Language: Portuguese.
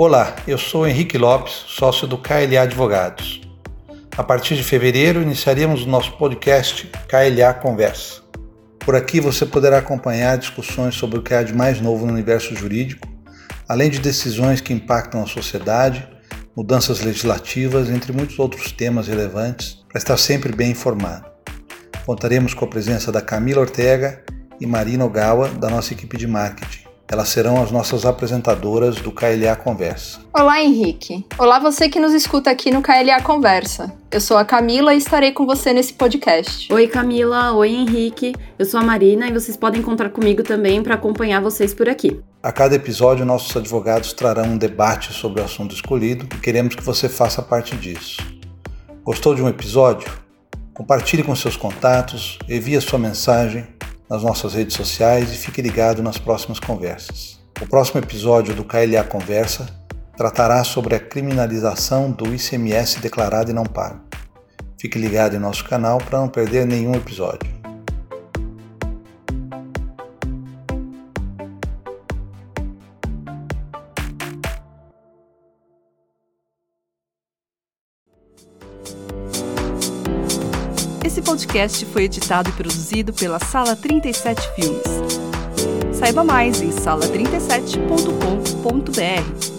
Olá, eu sou Henrique Lopes, sócio do KLA Advogados. A partir de fevereiro iniciaremos o nosso podcast KLA Conversa. Por aqui você poderá acompanhar discussões sobre o que há de mais novo no universo jurídico, além de decisões que impactam a sociedade, mudanças legislativas, entre muitos outros temas relevantes, para estar sempre bem informado. Contaremos com a presença da Camila Ortega e Marina Ogawa, da nossa equipe de marketing. Elas serão as nossas apresentadoras do KLA Conversa. Olá, Henrique. Olá, você que nos escuta aqui no KLA Conversa. Eu sou a Camila e estarei com você nesse podcast. Oi, Camila. Oi, Henrique. Eu sou a Marina e vocês podem contar comigo também para acompanhar vocês por aqui. A cada episódio, nossos advogados trarão um debate sobre o assunto escolhido e queremos que você faça parte disso. Gostou de um episódio? Compartilhe com seus contatos, envie a sua mensagem nas nossas redes sociais e fique ligado nas próximas conversas. O próximo episódio do KLA Conversa tratará sobre a criminalização do ICMS declarado e não pago. Fique ligado em nosso canal para não perder nenhum episódio. Esse podcast foi editado e produzido pela Sala 37 Filmes. Saiba mais em sala37.com.br.